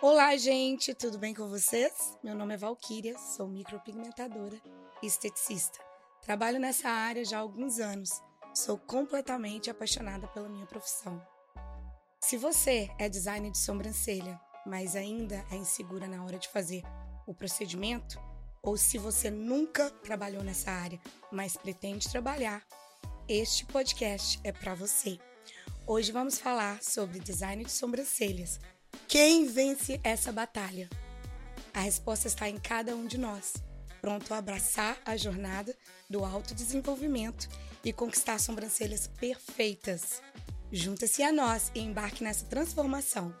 Olá, gente, tudo bem com vocês? Meu nome é Valquíria, sou micropigmentadora e esteticista. Trabalho nessa área já há alguns anos. Sou completamente apaixonada pela minha profissão. Se você é designer de sobrancelha, mas ainda é insegura na hora de fazer o procedimento, ou se você nunca trabalhou nessa área, mas pretende trabalhar, este podcast é para você. Hoje vamos falar sobre design de sobrancelhas quem vence essa batalha? A resposta está em cada um de nós, pronto a abraçar a jornada do autodesenvolvimento e conquistar sobrancelhas perfeitas. Junta-se a nós e embarque nessa transformação.